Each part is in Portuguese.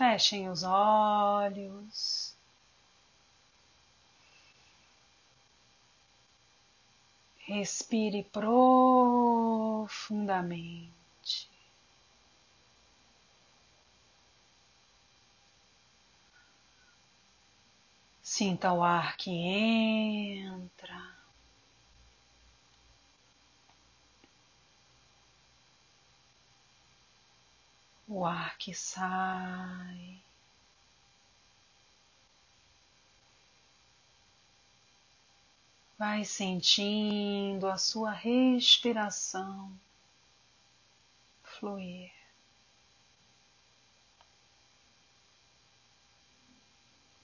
Fechem os olhos. Respire profundamente. Sinta o ar que entra. O ar que sai. Vai sentindo a sua respiração fluir.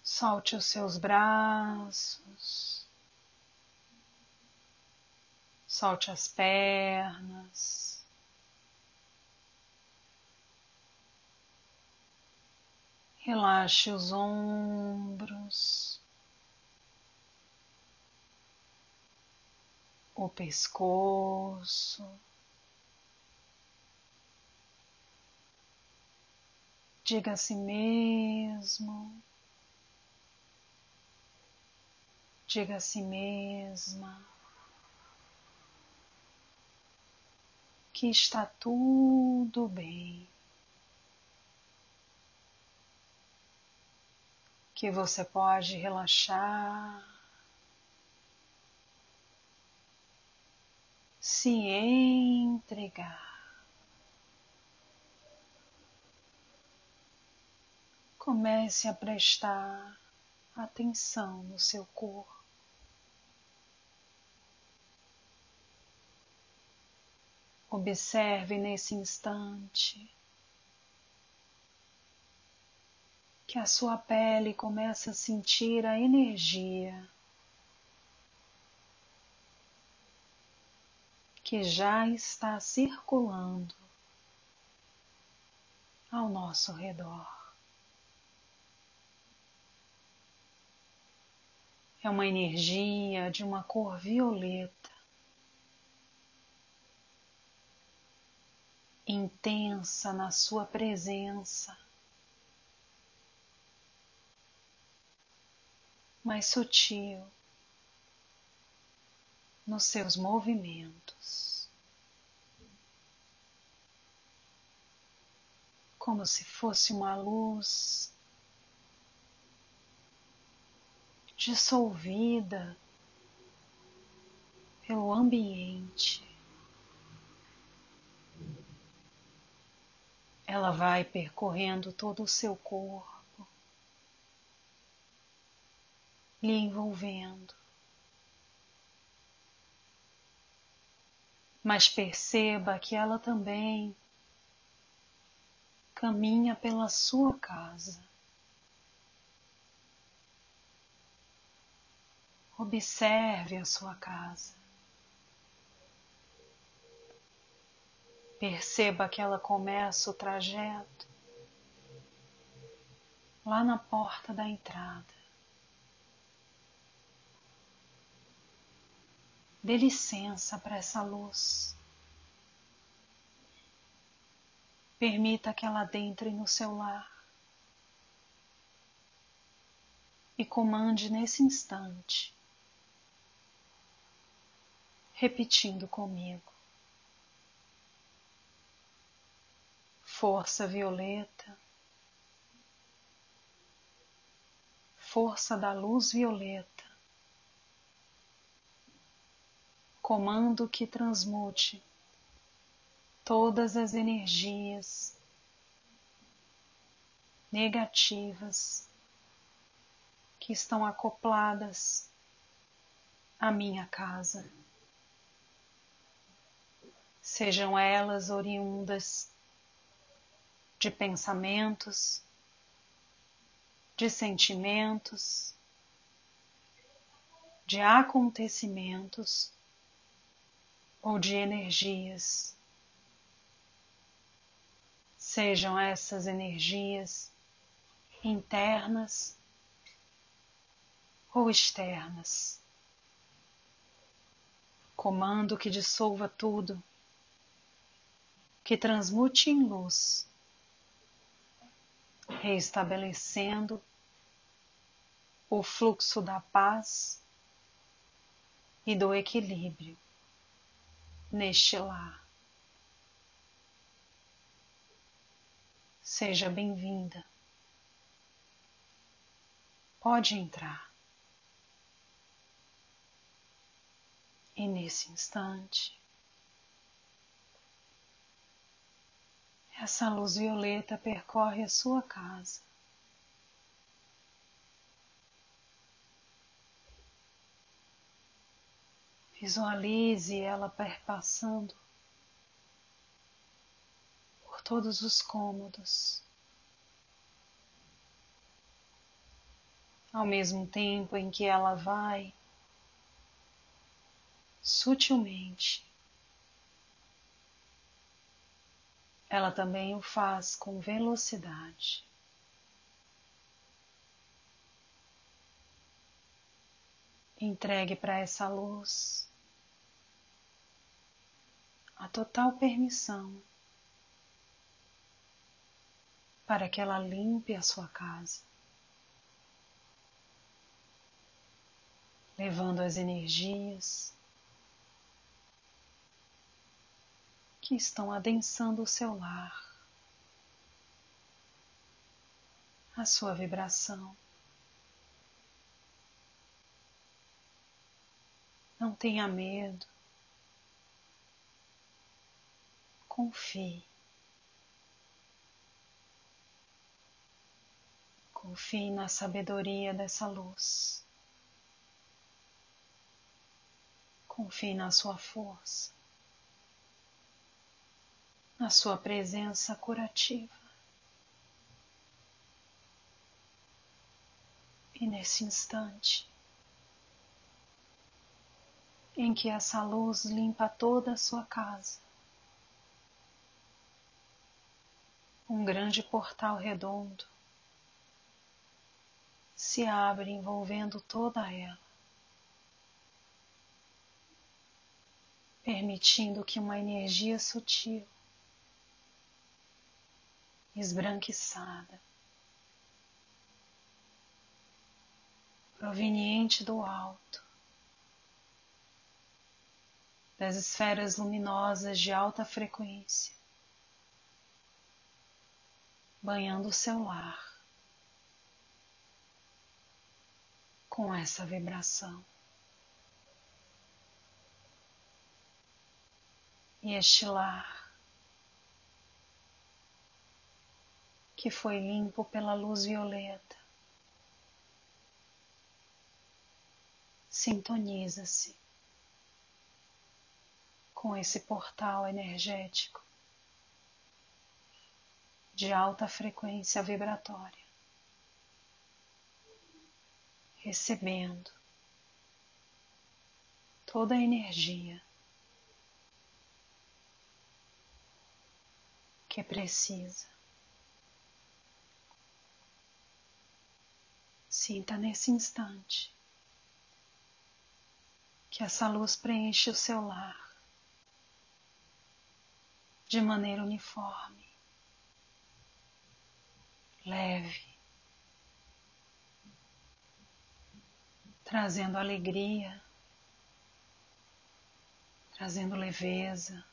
Solte os seus braços, solte as pernas. Relaxe os ombros. o pescoço. Diga a si mesmo, diga a si mesma que está tudo bem, que você pode relaxar. se entregar. Comece a prestar atenção no seu corpo. Observe nesse instante que a sua pele começa a sentir a energia que já está circulando ao nosso redor. É uma energia de uma cor violeta, intensa na sua presença, mas sutil nos seus movimentos, como se fosse uma luz dissolvida pelo ambiente. Ela vai percorrendo todo o seu corpo, lhe envolvendo. mas perceba que ela também caminha pela sua casa. Observe a sua casa. Perceba que ela começa o trajeto lá na porta da entrada. Dê licença para essa luz. Permita que ela adentre no seu lar e comande nesse instante, repetindo comigo. Força violeta, força da luz violeta comando que transmute todas as energias negativas que estão acopladas à minha casa. Sejam elas oriundas de pensamentos, de sentimentos, de acontecimentos ou de energias. Sejam essas energias internas ou externas. Comando que dissolva tudo, que transmute em luz reestabelecendo o fluxo da paz e do equilíbrio neste lar. Seja bem-vinda. Pode entrar. E nesse instante, essa luz violeta percorre a sua casa. Visualize ela perpassando por todos os cômodos. Ao mesmo tempo em que ela vai sutilmente, ela também o faz com velocidade. Entregue para essa luz a total permissão para que ela limpe a sua casa, levando as energias que estão adensando o seu lar, a sua vibração. Não tenha medo. Confie. Confie na sabedoria dessa luz. Confie na sua força na sua presença curativa. E nesse instante em que essa luz limpa toda a sua casa, um grande portal redondo se abre envolvendo toda ela, permitindo que uma energia sutil esbranquiçada, proveniente do alto, das esferas luminosas de alta frequência, banhando o seu lar com essa vibração. E este lar que foi limpo pela luz violeta. Sintoniza-se com esse portal energético de alta frequência vibratória, recebendo toda a energia que precisa. Sinta nesse instante que essa luz preenche o seu lar de maneira uniforme, leve, trazendo alegria, trazendo leveza,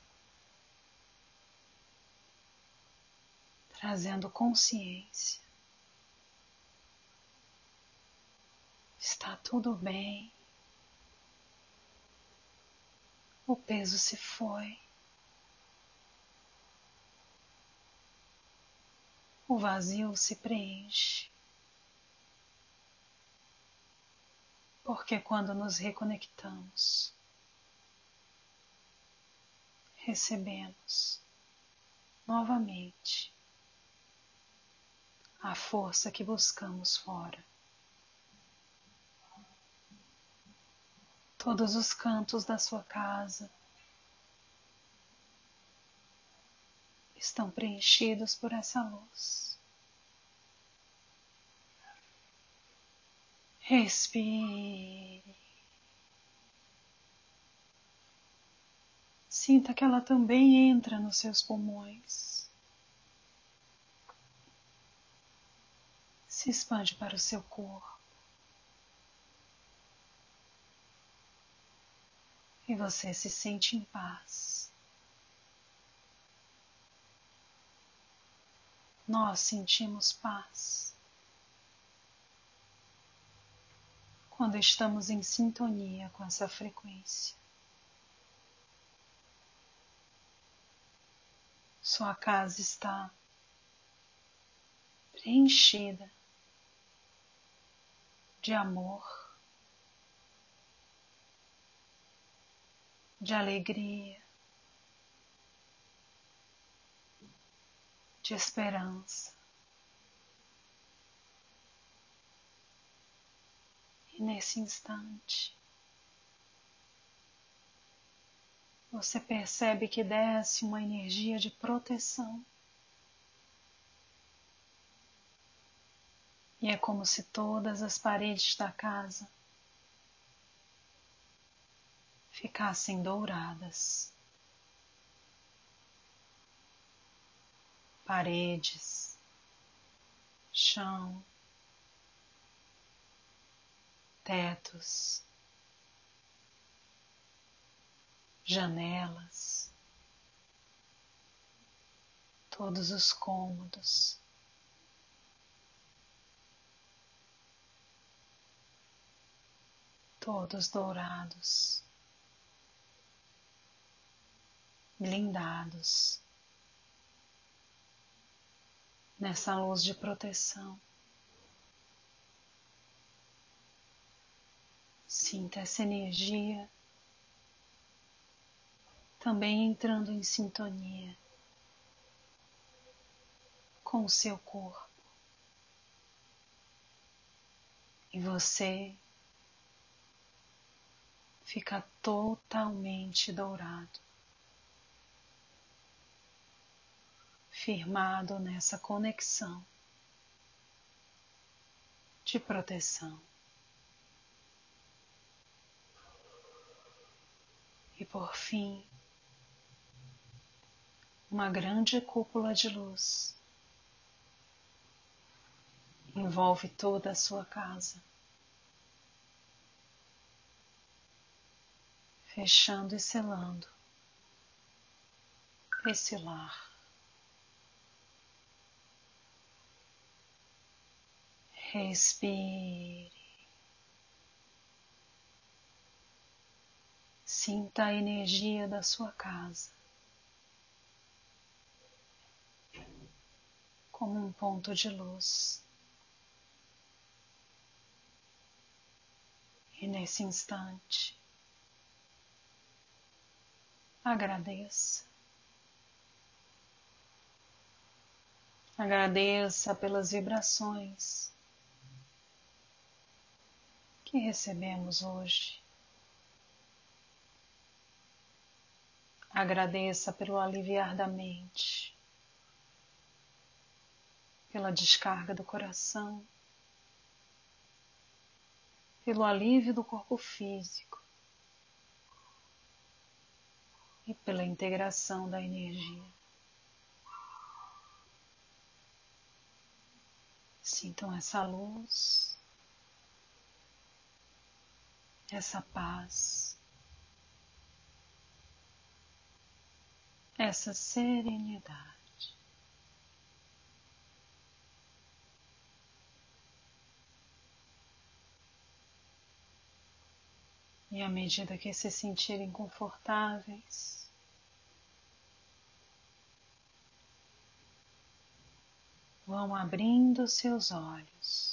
trazendo consciência. Está tudo bem. O peso se foi. O vazio se preenche. Porque quando nos reconectamos, recebemos novamente a força que buscamos fora. todos os cantos da sua casa estão preenchidos por essa luz. Respire. Sinta que ela também entra nos seus pulmões. se expande para o seu corpo. E você se sente em paz. Nós sentimos paz quando estamos em sintonia com essa frequência. Sua casa está preenchida de amor, de alegria, de esperança. E nesse instante, você percebe que desce uma energia de proteção. E é como se todas as paredes da casa ficassem douradas. Paredes, chão, tetos, janelas, todos os cômodos. Todos dourados, blindados nessa luz de proteção. Sinta essa energia também entrando em sintonia com o seu corpo. E você fica totalmente dourado, firmado nessa conexão de proteção. E por fim, uma grande cúpula de luz envolve toda a sua casa, fechando e selando esse lar. Respire. Sinta a energia da sua casa. como um ponto de luz. E nesse instante, agradeça. Agradeça pelas vibrações que recebemos hoje. Agradeça pelo aliviar da mente pela descarga do coração, pelo alívio do corpo físico e pela integração da energia. Sintam essa luz, essa paz, essa serenidade. E à medida que se sentirem confortáveis, vão abrindo seus olhos,